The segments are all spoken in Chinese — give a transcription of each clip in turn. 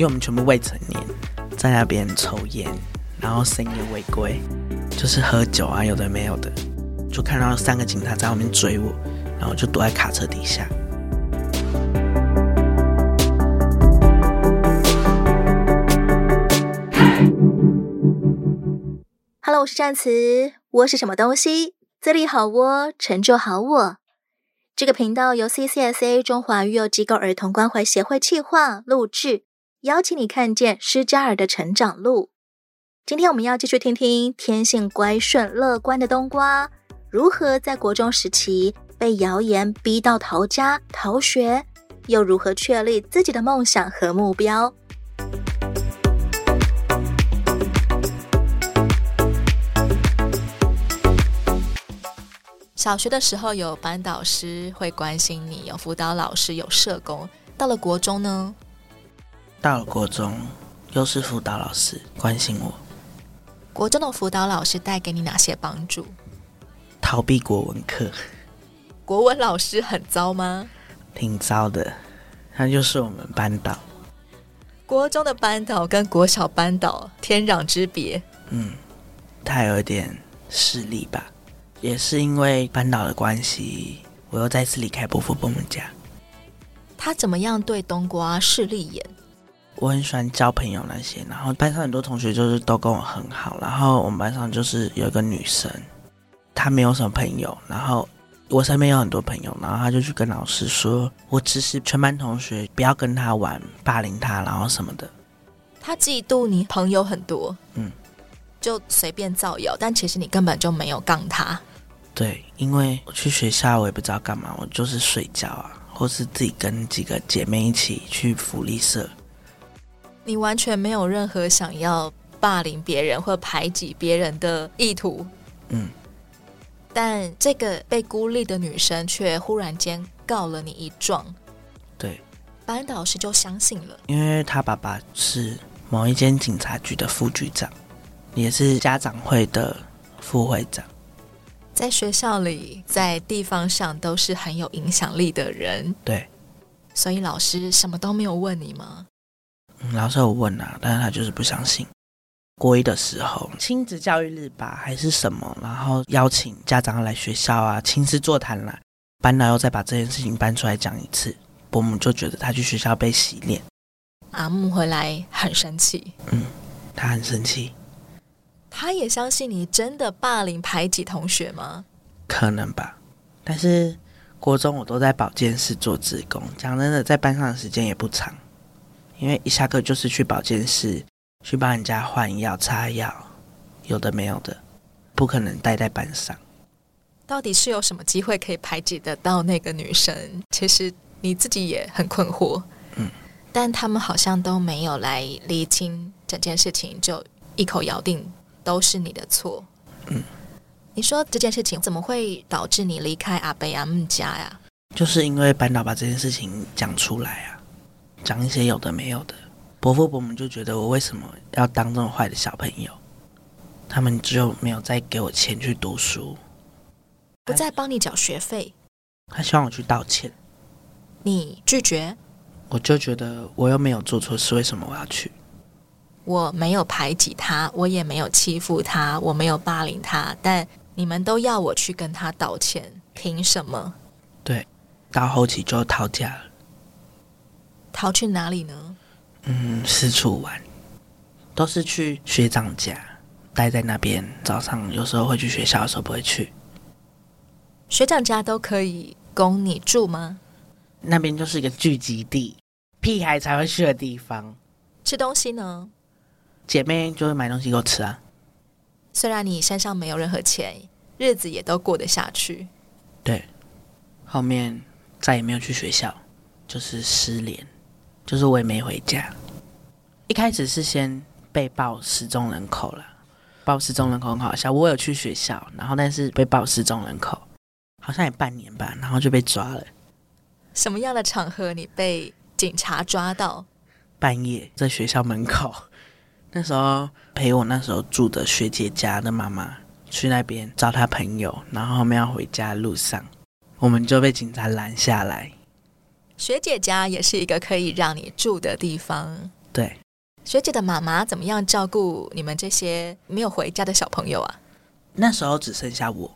因为我们全部未成年，在那边抽烟，然后深夜违规，就是喝酒啊，有的没有的，就看到三个警察在后面追我，然后就躲在卡车底下。Hello，我是战词，窝是什么东西？自立好窝，成就好我。这个频道由 CCSA 中华育幼机构儿童关怀协会企划录制，邀请你看见失家儿的成长路。今天我们要继续听听天性乖顺乐观的冬瓜，如何在国中时期被谣言逼到逃家逃学，又如何确立自己的梦想和目标。小学的时候有班导师会关心你，有辅导老师，有社工。到了国中呢？到了国中，又是辅导老师关心我。国中的辅导老师带给你哪些帮助？逃避国文课。国文老师很糟吗？挺糟的，他就是我们班导。国中的班导跟国小班导天壤之别。嗯，他有一点势利吧。也是因为班导的关系，我又再次离开伯父伯母家。他怎么样对冬瓜势利眼？我很喜欢交朋友那些，然后班上很多同学就是都跟我很好，然后我们班上就是有一个女生，她没有什么朋友，然后我身边有很多朋友，然后她就去跟老师说，我指使全班同学不要跟她玩，霸凌她，然后什么的。她嫉妒你朋友很多，嗯，就随便造谣，但其实你根本就没有杠她。对，因为我去学校，我也不知道干嘛，我就是睡觉啊，或是自己跟几个姐妹一起去福利社。你完全没有任何想要霸凌别人或排挤别人的意图。嗯。但这个被孤立的女生却忽然间告了你一状。对。班导师就相信了，因为他爸爸是某一间警察局的副局长，也是家长会的副会长。在学校里，在地方上都是很有影响力的人。对，所以老师什么都没有问你吗？嗯，老师有问啊，但是他就是不相信。国一的时候，亲子教育日吧，还是什么，然后邀请家长来学校啊，亲子座谈啦。班导又再把这件事情搬出来讲一次，伯母就觉得他去学校被洗脸。阿木回来很生气，嗯，他很生气。他也相信你真的霸凌排挤同学吗？可能吧，但是国中我都在保健室做志工，讲真的，在班上的时间也不长，因为一下课就是去保健室去帮人家换药、擦药，有的没有的，不可能待在班上。到底是有什么机会可以排挤得到那个女生？其实你自己也很困惑，嗯，但他们好像都没有来厘清整件事情，就一口咬定。都是你的错。嗯，你说这件事情怎么会导致你离开阿贝阿姆家呀？就是因为班导把这件事情讲出来啊，讲一些有的没有的。伯父伯母就觉得我为什么要当这么坏的小朋友？他们就没有再给我钱去读书，不再帮你缴学费。他希望我去道歉，你拒绝？我就觉得我又没有做错事，为什么我要去？我没有排挤他，我也没有欺负他，我没有霸凌他，但你们都要我去跟他道歉，凭什么？对，到后期就逃家了。逃去哪里呢？嗯，四处玩，都是去学长家，待在那边。早上有时候会去学校，有时候不会去。学长家都可以供你住吗？那边就是一个聚集地，屁孩才会去的地方。吃东西呢？姐妹就会买东西给我吃啊。虽然你身上没有任何钱，日子也都过得下去。对，后面再也没有去学校，就是失联，就是我也没回家。一开始是先被报失踪人口了，报失踪人口很好笑。我有去学校，然后但是被报失踪人口，好像也半年吧，然后就被抓了。什么样的场合你被警察抓到？半夜在学校门口。那时候陪我那时候住的学姐家的妈妈去那边找她朋友，然后后面要回家的路上，我们就被警察拦下来。学姐家也是一个可以让你住的地方，对，学姐的妈妈怎么样照顾你们这些没有回家的小朋友啊？那时候只剩下我，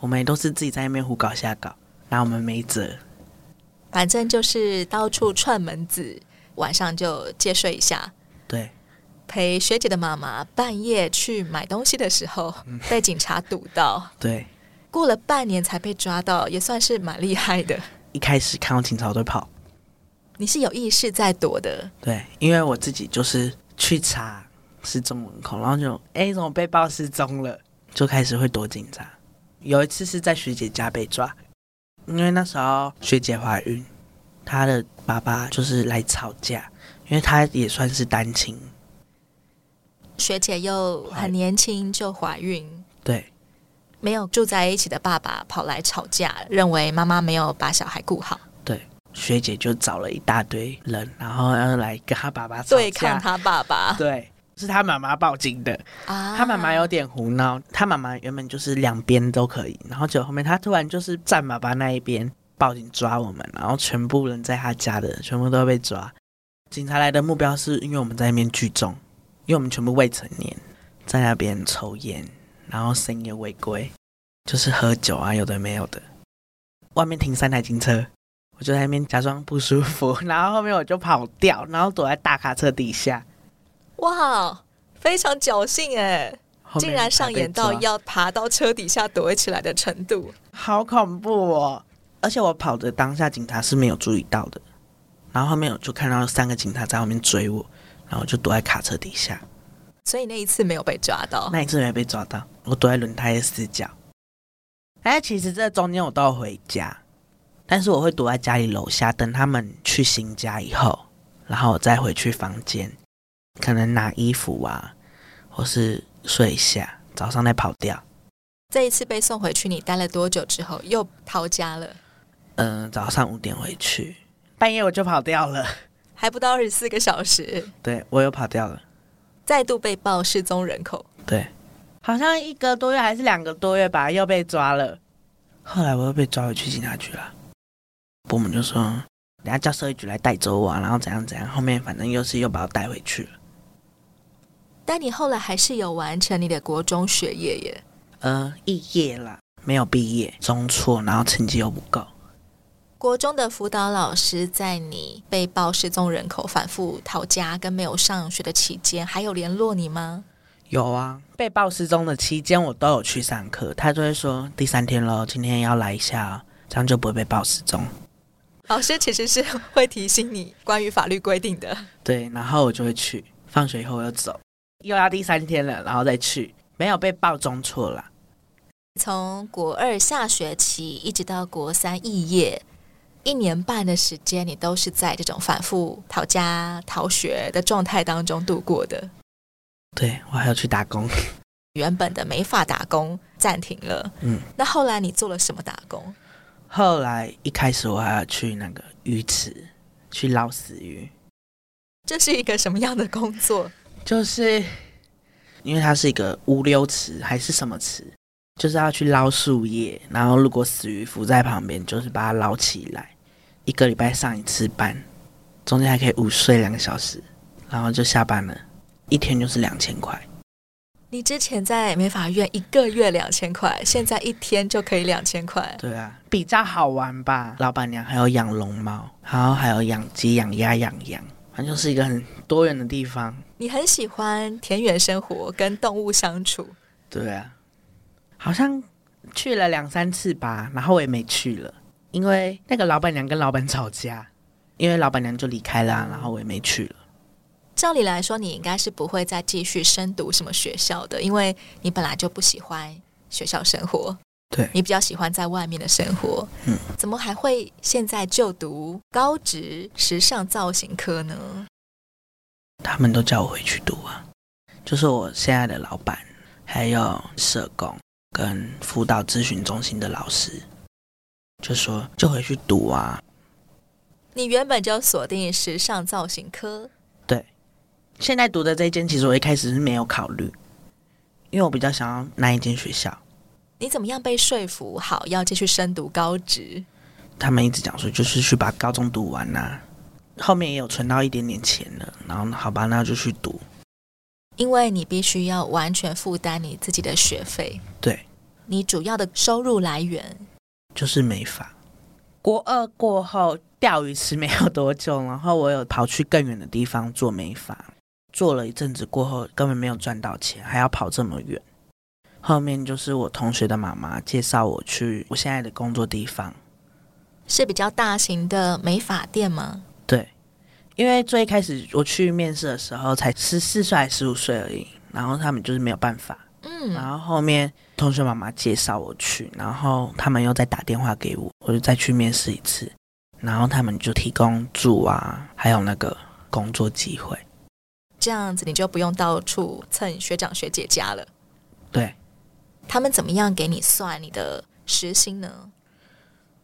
我们也都是自己在那边胡搞瞎搞，然后我们没辙，反正就是到处串门子，晚上就借睡一下。对，陪学姐的妈妈半夜去买东西的时候，被警察堵到。对，过了半年才被抓到，也算是蛮厉害的。一开始看到警察我都跑。你是有意识在躲的？对，因为我自己就是去查失踪人口，然后就哎，怎么被报失踪了？就开始会躲警察。有一次是在学姐家被抓，因为那时候学姐怀孕，她的爸爸就是来吵架，因为她也算是单亲。学姐又很年轻就怀孕，对，没有住在一起的爸爸跑来吵架，认为妈妈没有把小孩顾好。对，学姐就找了一大堆人，然后要来跟他爸爸吵架，对抗她爸爸。对。是他妈妈报警的，啊，他妈妈有点胡闹。他妈妈原本就是两边都可以，然后就后面他突然就是站爸爸那一边报警抓我们，然后全部人在他家的全部都会被抓。警察来的目标是因为我们在那边聚众，因为我们全部未成年，在那边抽烟，然后深夜违规，就是喝酒啊，有的没有的。外面停三台警车，我就在那边假装不舒服，然后后面我就跑掉，然后躲在大卡车底下。哇，非常侥幸哎！竟然上演到要爬到车底下躲起来的程度，好恐怖哦！而且我跑的当下，警察是没有注意到的。然后后面我就看到三个警察在后面追我，然后我就躲在卡车底下。所以那一次没有被抓到，那一次没被抓到，我躲在轮胎的死角。哎，其实这中间我都要回家，但是我会躲在家里楼下，等他们去新家以后，然后我再回去房间。可能拿衣服啊，或是睡一下，早上再跑掉。这一次被送回去，你待了多久之后又逃家了？嗯、呃，早上五点回去，半夜我就跑掉了，还不到二十四个小时。对，我又跑掉了，再度被报失踪人口。对，好像一个多月还是两个多月吧，又被抓了。后来我又被抓回去警察局了，伯母就说，等下叫社会局来带走我，然后怎样怎样。后面反正又是又把我带回去了。但你后来还是有完成你的国中学业耶？呃，肄业了，没有毕业，中辍，然后成绩又不够。国中的辅导老师在你被曝失踪人口、反复逃家跟没有上学的期间，还有联络你吗？有啊，被报失踪的期间，我都有去上课。他就会说第三天喽，今天要来一下，这样就不会被报失踪。老师其实是会提醒你关于法律规定的。对，然后我就会去，放学以后我又走。又要第三天了，然后再去，没有被报中错了。从国二下学期一直到国三肄业，一年半的时间，你都是在这种反复逃家、逃学的状态当中度过的。对，我还要去打工，原本的美发打工暂停了。嗯，那后来你做了什么打工？后来一开始我还要去那个鱼池去捞死鱼。这是一个什么样的工作？就是因为它是一个乌溜池还是什么池，就是要去捞树叶，然后如果死鱼浮在旁边，就是把它捞起来。一个礼拜上一次班，中间还可以午睡两个小时，然后就下班了，一天就是两千块。你之前在美发院一个月两千块，现在一天就可以两千块。对啊，比较好玩吧？老板娘还有养龙猫，然后还有养鸡、养鸭、养羊。反正就是一个很多元的地方。你很喜欢田园生活，跟动物相处。对啊，好像去了两三次吧，然后我也没去了，因为那个老板娘跟老板吵架，因为老板娘就离开了，然后我也没去了。照理来说，你应该是不会再继续深读什么学校的，因为你本来就不喜欢学校生活。对，你比较喜欢在外面的生活，嗯，怎么还会现在就读高职时尚造型科呢？他们都叫我回去读啊，就是我现在的老板，还有社工跟辅导咨询中心的老师，就说就回去读啊。你原本就锁定时尚造型科，对，现在读的这一间，其实我一开始是没有考虑，因为我比较想要那一间学校。你怎么样被说服好要继续深读高职？他们一直讲说，就是去把高中读完呐、啊。后面也有存到一点点钱了，然后好吧，那就去读。因为你必须要完全负担你自己的学费。对，你主要的收入来源就是美发。国二过后钓鱼池没有多久，然后我有跑去更远的地方做美发，做了一阵子过后根本没有赚到钱，还要跑这么远。后面就是我同学的妈妈介绍我去我现在的工作地方，是比较大型的美发店吗？对。因为最一开始我去面试的时候才十四岁还十五岁而已，然后他们就是没有办法，嗯，然后后面同学妈妈介绍我去，然后他们又再打电话给我，我就再去面试一次，然后他们就提供住啊，还有那个工作机会，这样子你就不用到处蹭学长学姐家了。对，他们怎么样给你算你的时薪呢？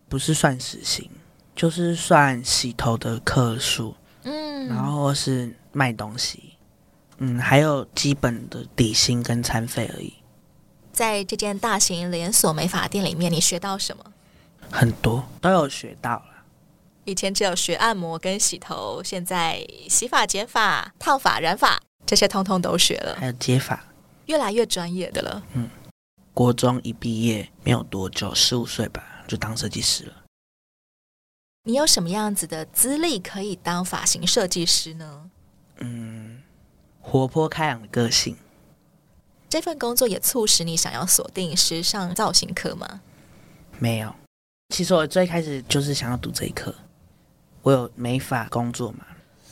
不是算时薪，就是算洗头的克数。嗯，然后是卖东西，嗯，还有基本的底薪跟餐费而已。在这间大型连锁美发店里面，你学到什么？很多都有学到了。以前只有学按摩跟洗头，现在洗发、剪发、烫发、染发这些通通都学了，还有接发，越来越专业的了。嗯，国中一毕业没有多久，十五岁吧，就当设计师了。你有什么样子的资历可以当发型设计师呢？嗯，活泼开朗的个性。这份工作也促使你想要锁定时尚造型科吗？没有，其实我最开始就是想要读这一科。我有美发工作嘛，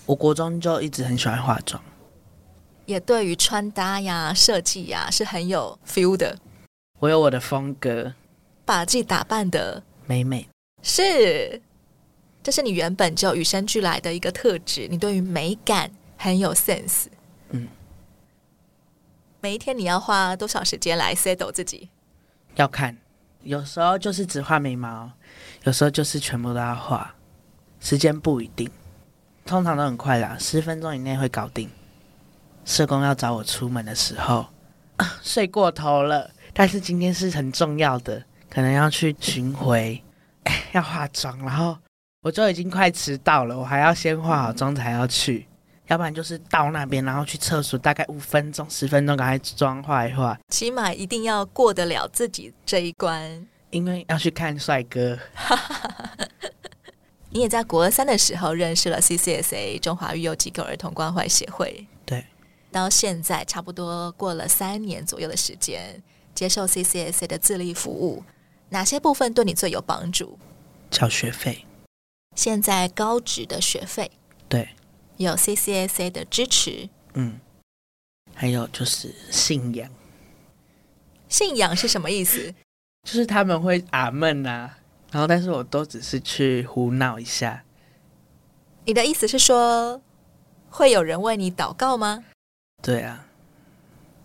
我国中就一直很喜欢化妆，也对于穿搭呀、设计呀是很有 feel 的。我有我的风格，把自己打扮的美美，是。这是你原本就与生俱来的一个特质，你对于美感很有 sense。嗯，每一天你要花多少时间来 settle 自己？要看，有时候就是只画眉毛，有时候就是全部都要画，时间不一定，通常都很快啦，十分钟以内会搞定。社工要找我出门的时候，啊，睡过头了，但是今天是很重要的，可能要去巡回，哎，要化妆，然后。我就已经快迟到了，我还要先化好妆才要去，要不然就是到那边，然后去厕所，大概五分钟、十分钟，赶快妆化一化。起码一定要过得了自己这一关，因为要去看帅哥。你也在国三的时候认识了 CCSA 中华育幼机构儿童关怀协会，对，到现在差不多过了三年左右的时间，接受 CCSA 的自立服务，哪些部分对你最有帮助？交学费。现在高职的学费，对，有 CCSA 的支持，嗯，还有就是信仰，信仰是什么意思？就是他们会阿门啊，然后但是我都只是去胡闹一下。你的意思是说，会有人为你祷告吗？对啊，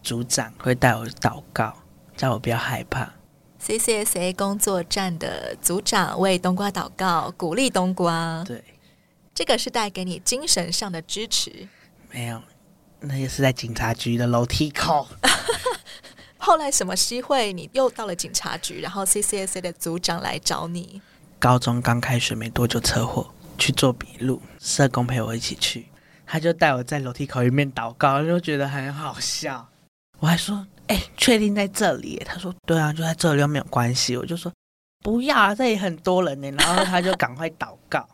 组长会带我祷告，叫我不要害怕。CCSA 工作站的组长为冬瓜祷告，鼓励冬瓜。对，这个是带给你精神上的支持。没有，那也是在警察局的楼梯口。后来什么机会，你又到了警察局，然后 CCSA 的组长来找你。高中刚开学没多久，车祸去做笔录，社工陪我一起去，他就带我在楼梯口一面祷告，就觉得很好笑。我还说。哎，确定在这里？他说：“对啊，就在这里，又没有关系。”我就说：“不要啊，这里很多人呢。”然后他就赶快祷告。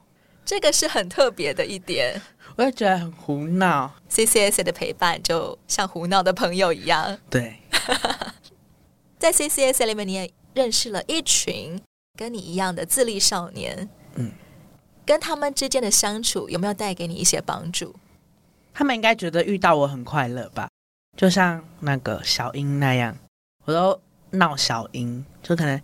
这个是很特别的一点，我也觉得很胡闹。CCSA 的陪伴就像胡闹的朋友一样。对，在 CCSA 里面，你也认识了一群跟你一样的自立少年。嗯，跟他们之间的相处有没有带给你一些帮助？他们应该觉得遇到我很快乐吧。就像那个小英那样，我都闹小英，就可能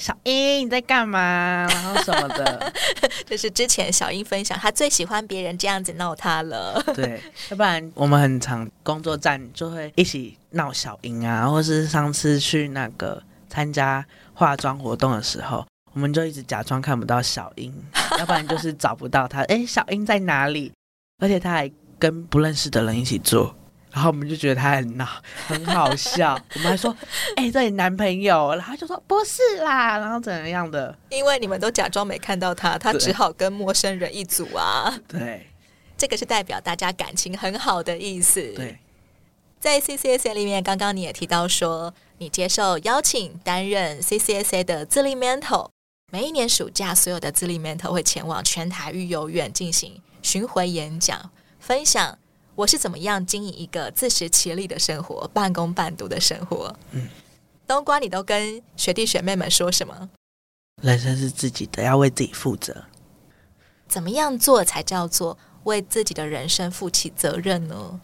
小英你在干嘛，然后什么的。就是之前小英分享，她最喜欢别人这样子闹她了。对，要不然我们很常工作站就会一起闹小英啊，或是上次去那个参加化妆活动的时候，我们就一直假装看不到小英，要不然就是找不到她。哎，小英在哪里？而且她还跟不认识的人一起做。然后我们就觉得他很闹，很好笑。我们还说：“哎、欸，这你男朋友？”然后就说：“不是啦。”然后怎样的？因为你们都假装没看到他，他只好跟陌生人一组啊。对，这个是代表大家感情很好的意思。对，在 CCSA 里面，刚刚你也提到说，你接受邀请担任 CCSA 的自立 mentor，每一年暑假，所有的自立 mentor 会前往全台育幼院进行巡回演讲，分享。我是怎么样经营一个自食其力的生活，半工半读的生活？嗯，冬瓜，你都跟学弟学妹们说什么？人生是自己的，要为自己负责。怎么样做才叫做为自己的人生负起责任呢？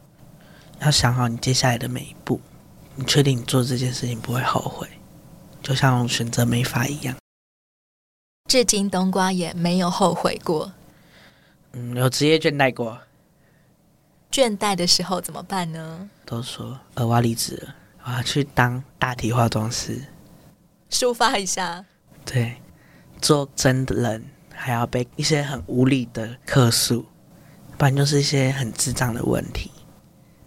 要想好你接下来的每一步，你确定你做这件事情不会后悔，就像选择美发一样。至今，冬瓜也没有后悔过。嗯，有职业倦怠过。倦怠的时候怎么办呢？都说呃，我要离职了，我要去当大体化妆师，抒发一下。对，做真的人还要被一些很无理的客诉，不然就是一些很智障的问题。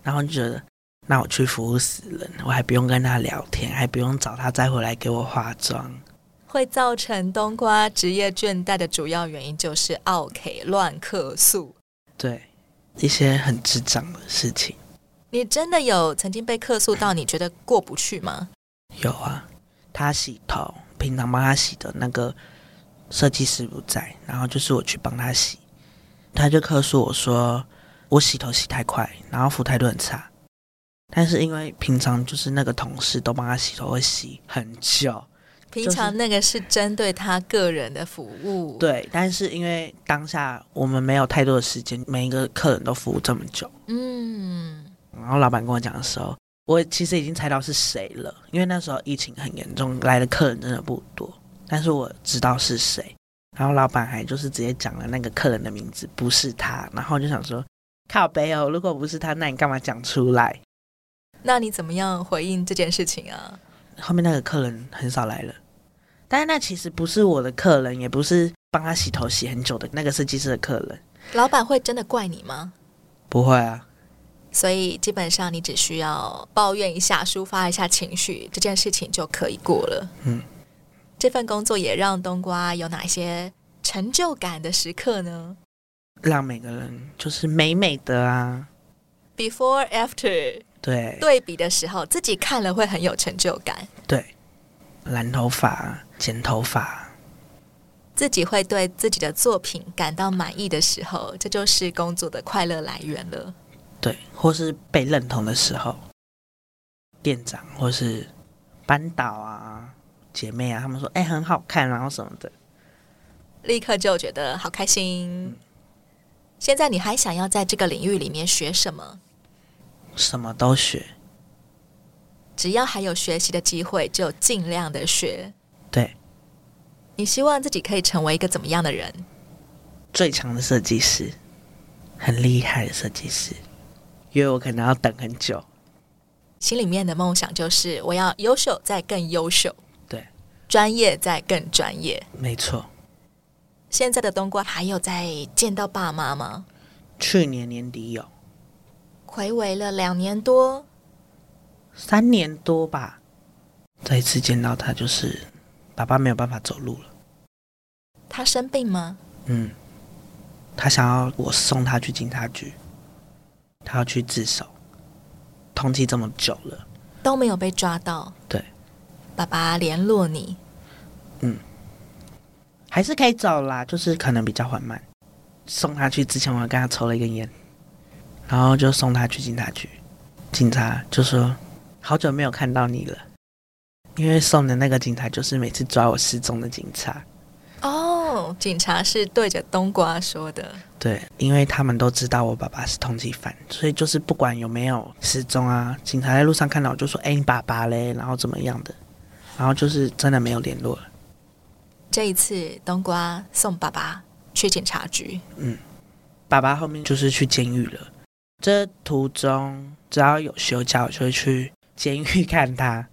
然后就觉得，那我去服务死人，我还不用跟他聊天，还不用找他再回来给我化妆。会造成冬瓜职业倦怠的主要原因就是奥 K 乱客诉。对。一些很智障的事情，你真的有曾经被客诉到你觉得过不去吗？有啊，他洗头，平常帮他洗的那个设计师不在，然后就是我去帮他洗，他就客诉我说我洗头洗太快，然后服务态度很差。但是因为平常就是那个同事都帮他洗头会洗很久。平常那个是针对他个人的服务，就是，对。但是因为当下我们没有太多的时间，每一个客人都服务这么久，嗯。然后老板跟我讲的时候，我其实已经猜到是谁了，因为那时候疫情很严重，来的客人真的不多。但是我知道是谁，然后老板还就是直接讲了那个客人的名字，不是他。然后我就想说，靠北哦，如果不是他，那你干嘛讲出来？那你怎么样回应这件事情啊？后面那个客人很少来了，但是那其实不是我的客人，也不是帮他洗头洗很久的那个设计师的客人。老板会真的怪你吗？不会啊。所以基本上你只需要抱怨一下，抒发一下情绪，这件事情就可以过了。嗯。这份工作也让冬瓜有哪些成就感的时刻呢？让每个人就是美美的啊。Before after。对，对比的时候，自己看了会很有成就感。对，染头发、剪头发，自己会对自己的作品感到满意的时候，这就是工作的快乐来源了。对，或是被认同的时候，店长或是班导啊、姐妹啊，他们说：“哎，很好看，然后什么的，立刻就觉得好开心。嗯”现在你还想要在这个领域里面学什么？什么都学，只要还有学习的机会，就尽量的学。对，你希望自己可以成为一个怎么样的人？最强的设计师，很厉害的设计师，因为我可能要等很久。心里面的梦想就是我要优秀再更优秀，对，专业再更专业。没错。现在的冬瓜还有在见到爸妈吗？去年年底有。睽违了两年多，三年多吧。再一次见到他，就是爸爸没有办法走路了。他生病吗？嗯，他想要我送他去警察局，他要去自首。通缉这么久了，都没有被抓到。对，爸爸联络你，嗯，还是可以走啦，就是可能比较缓慢。送他去之前，我跟他抽了一根烟。然后就送他去警察局，警察就说：“好久没有看到你了。”因为送的那个警察就是每次抓我失踪的警察。哦，警察是对着冬瓜说的。对，因为他们都知道我爸爸是通缉犯，所以就是不管有没有失踪啊，警察在路上看到我就说：“哎，你爸爸嘞？”然后怎么样的？然后就是真的没有联络了。这一次，冬瓜送爸爸去警察局。嗯，爸爸后面就是去监狱了。这途中只要有休假，我就会去监狱看他。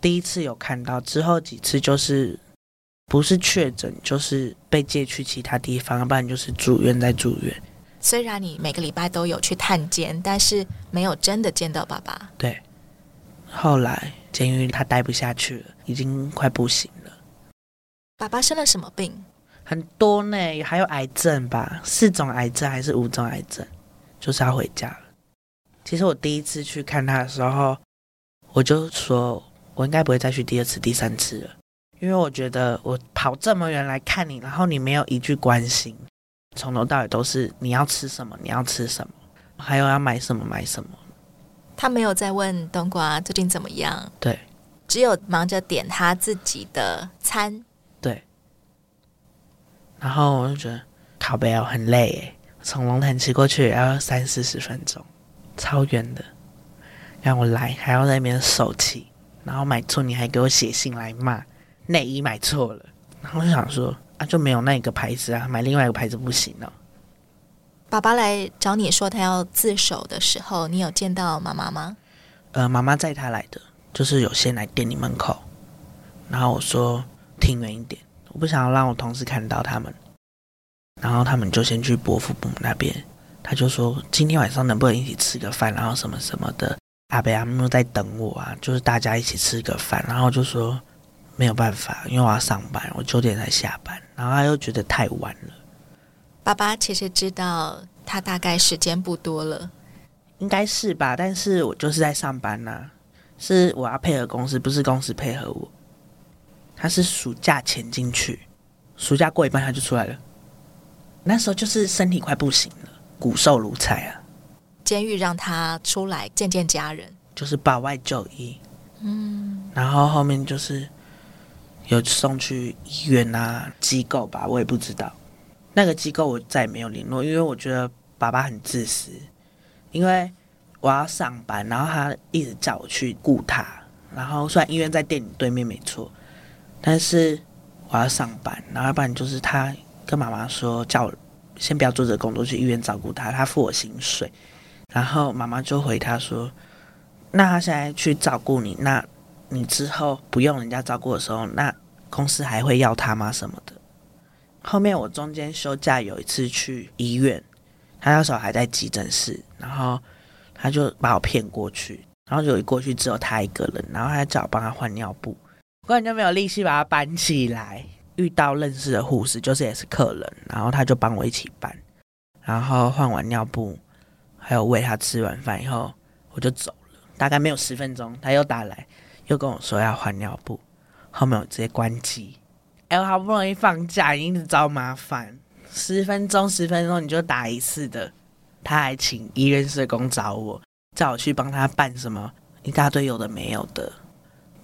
第一次有看到，之后几次就是不是确诊，就是被借去其他地方，不然就是住院在住院。虽然你每个礼拜都有去探监，但是没有真的见到爸爸。对，后来监狱他待不下去了，已经快不行了。爸爸生了什么病？很多呢，还有癌症吧，四种癌症还是五种癌症，就是要回家了。其实我第一次去看他的时候，我就说我应该不会再去第二次、第三次了，因为我觉得我跑这么远来看你，然后你没有一句关心。从头到尾都是你要吃什么，你要吃什么，还有要买什么买什么。他没有在问冬瓜最近怎么样，对，只有忙着点他自己的餐，对。然后我就觉得靠北哦，很累耶，从龙潭骑过去也要三四十分钟，超远的，让我来还要在那边受气，然后买错你还给我写信来骂，内衣买错了，然后我就想说啊。就没有那个牌子啊，买另外一个牌子不行了。爸爸来找你说他要自首的时候，你有见到妈妈吗？呃，妈妈载他来的，就是有先来店里门口，然后我说停远一点，我不想要让我同事看到他们。然后他们就先去伯父母那边，他就说今天晚上能不能一起吃个饭，然后什么什么的。阿伯阿木在等我啊，就是大家一起吃个饭，然后就说。没有办法，因为我要上班，我九点才下班，然后他又觉得太晚了。爸爸其实知道他大概时间不多了，应该是吧？但是我就是在上班呐、啊，是我要配合公司，不是公司配合我。他是暑假前进去，暑假过一半他就出来了。那时候就是身体快不行了，骨瘦如柴啊。监狱让他出来见见家人，就是保外就医。嗯，然后后面就是。有送去医院啊，机构吧，我也不知道。那个机构我再也没有联络，因为我觉得爸爸很自私。因为我要上班，然后他一直叫我去顾他。然后虽然医院在店里对面没错，但是我要上班，然后要不然就是他跟妈妈说叫我先不要做这工作，去医院照顾他，他付我薪水。然后妈妈就回他说：“那他现在去照顾你，那？”你之后不用人家照顾的时候，那公司还会要他吗？什么的。后面我中间休假有一次去医院，他那时候还在急诊室，然后他就把我骗过去，然后就一过去只有他一个人，然后他叫我帮他换尿布，我根本就没有力气把他搬起来。遇到认识的护士，就是也是客人，然后他就帮我一起搬，然后换完尿布，还有喂他吃完饭以后，我就走了。大概没有十分钟，他又打来。又跟我说要换尿布，后面我直接关机。哎，我好不容易放假，一直找麻烦，十分钟十分钟你就打一次的。他还请医院社工找我，叫我去帮他办什么一大堆有的没有的，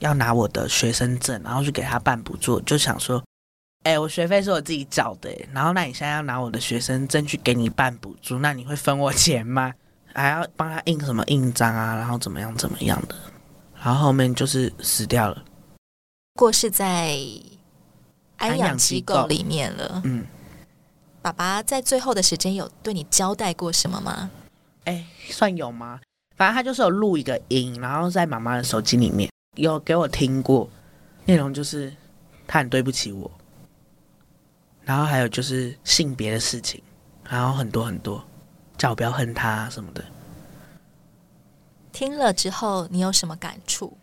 要拿我的学生证，然后去给他办补助。就想说，哎，我学费是我自己缴的，然后那你现在要拿我的学生证去给你办补助，那你会分我钱吗？还要帮他印什么印章啊，然后怎么样怎么样的。然后后面就是死掉了，过世在安养机构里面了。嗯，爸爸在最后的时间有对你交代过什么吗？哎，算有吗？反正他就是有录一个音，然后在妈妈的手机里面有给我听过，内容就是他很对不起我，然后还有就是性别的事情，然后很多很多，叫我不要恨他什么的。听了之后，你有什么感触？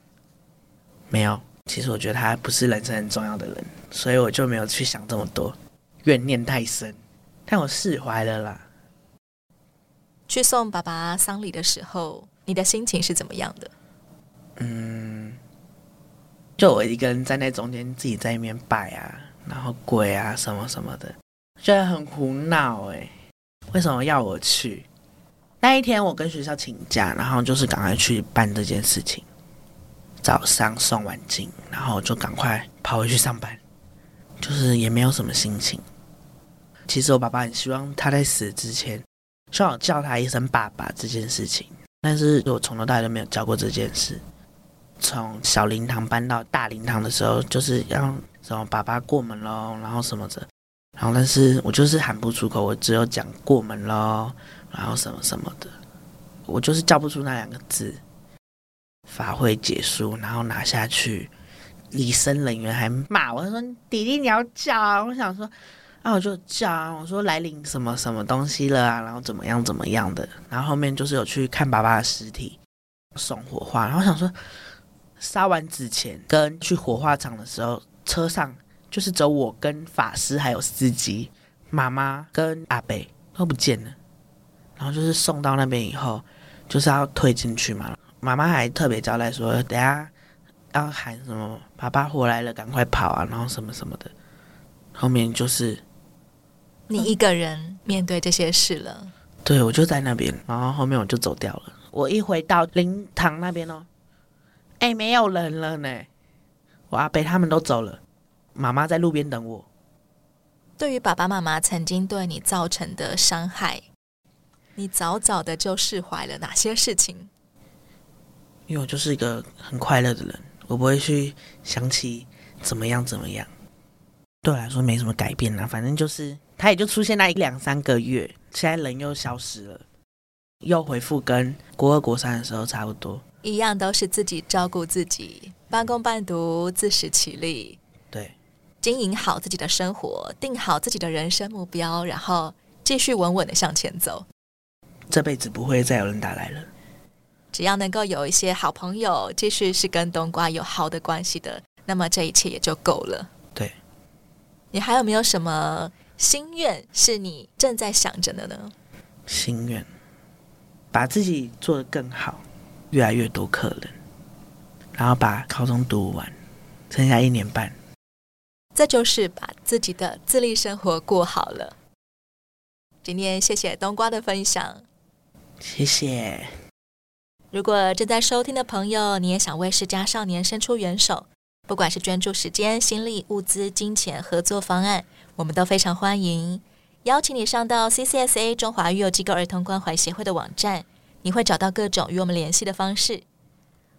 没有，其实我觉得他不是人生很重要的人，所以我就没有去想这么多，怨念太深。但我释怀了啦。去送爸爸丧礼的时候，你的心情是怎么样的？嗯，就我一个人站在中间，自己在那边拜啊，然后鬼啊，什么什么的，觉得很苦恼哎，为什么要我去？那一天我跟学校请假，然后就是赶快去办这件事情。早上送完经，然后就赶快跑回去上班，就是也没有什么心情。其实我爸爸很希望他在死之前，希望我叫他一声爸爸这件事情，但是我从头到尾都没有叫过这件事。从小灵堂搬到大灵堂的时候，就是要什么爸爸过门喽，然后什么的，然后但是我就是喊不出口，我只有讲过门喽。然后什么什么的，我就是叫不出那两个字。法会结束，然后拿下去，礼生人员还骂我，他说：“弟弟你要叫啊！”我想说：“然后我就叫啊，我说来领什么什么东西了啊，然后怎么样怎么样的，然后后面就是有去看爸爸的尸体，送火化，然后想说烧完纸钱跟去火化场的时候，车上就是走我跟法师还有司机，妈妈跟阿北都不见了，然后就是送到那边以后，就是要推进去嘛，妈妈还特别交代说，等下要喊什么爸爸回来了，赶快跑啊，然后什么什么的，后面就是。你一个人面对这些事了，对，我就在那边，然后后面我就走掉了。我一回到灵堂那边哦，哎，没有人了呢，我阿伯他们都走了，妈妈在路边等我。对于爸爸妈妈曾经对你造成的伤害，你早早的就释怀了哪些事情？因为我就是一个很快乐的人，我不会去想起怎么样怎么样。对我来说没什么改变啦，反正就是他也就出现那一两三个月，现在人又消失了，又回复跟国二国三的时候差不多，一样都是自己照顾自己，半工半读，自食其力，对，经营好自己的生活，定好自己的人生目标，然后继续稳稳的向前走。这辈子不会再有人打来了，只要能够有一些好朋友，继续是跟冬瓜有好的关系的，那么这一切也就够了。对你还有没有什么心愿是你正在想着的呢？心愿，把自己做得更好，越来越多客人，然后把高中读完，剩下一年半，这就是把自己的自立生活过好了。今天谢谢冬瓜的分享，谢谢。如果正在收听的朋友，你也想为世家少年伸出援手。不管是捐助时间、心力、物资、金钱、合作方案，我们都非常欢迎。邀请你上到 CCSA 中华育幼机构儿童关怀协会的网站，你会找到各种与我们联系的方式。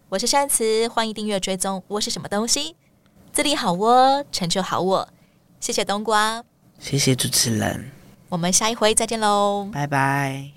我是山慈，欢迎订阅追踪。我是什么东西？自立好窝，成就好我。谢谢冬瓜，谢谢主持人。我们下一回再见喽，拜拜。